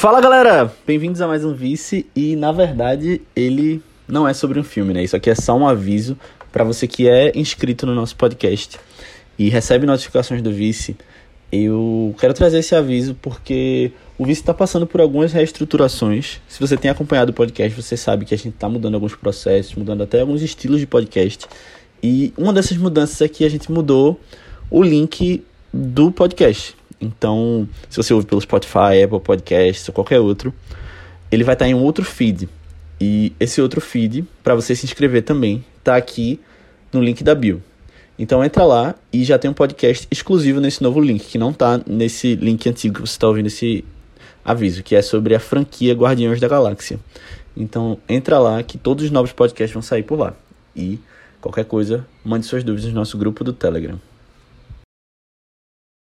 Fala galera, bem-vindos a mais um Vice e na verdade ele não é sobre um filme, né? Isso aqui é só um aviso para você que é inscrito no nosso podcast e recebe notificações do Vice. Eu quero trazer esse aviso porque o Vice está passando por algumas reestruturações. Se você tem acompanhado o podcast, você sabe que a gente está mudando alguns processos, mudando até alguns estilos de podcast. E uma dessas mudanças é que a gente mudou o link do podcast. Então, se você ouve pelo Spotify, Apple Podcasts ou qualquer outro, ele vai estar em um outro feed. E esse outro feed, para você se inscrever também, está aqui no link da bio. Então entra lá e já tem um podcast exclusivo nesse novo link, que não está nesse link antigo que você está ouvindo esse aviso, que é sobre a franquia Guardiões da Galáxia. Então entra lá que todos os novos podcasts vão sair por lá. E qualquer coisa, mande suas dúvidas no nosso grupo do Telegram.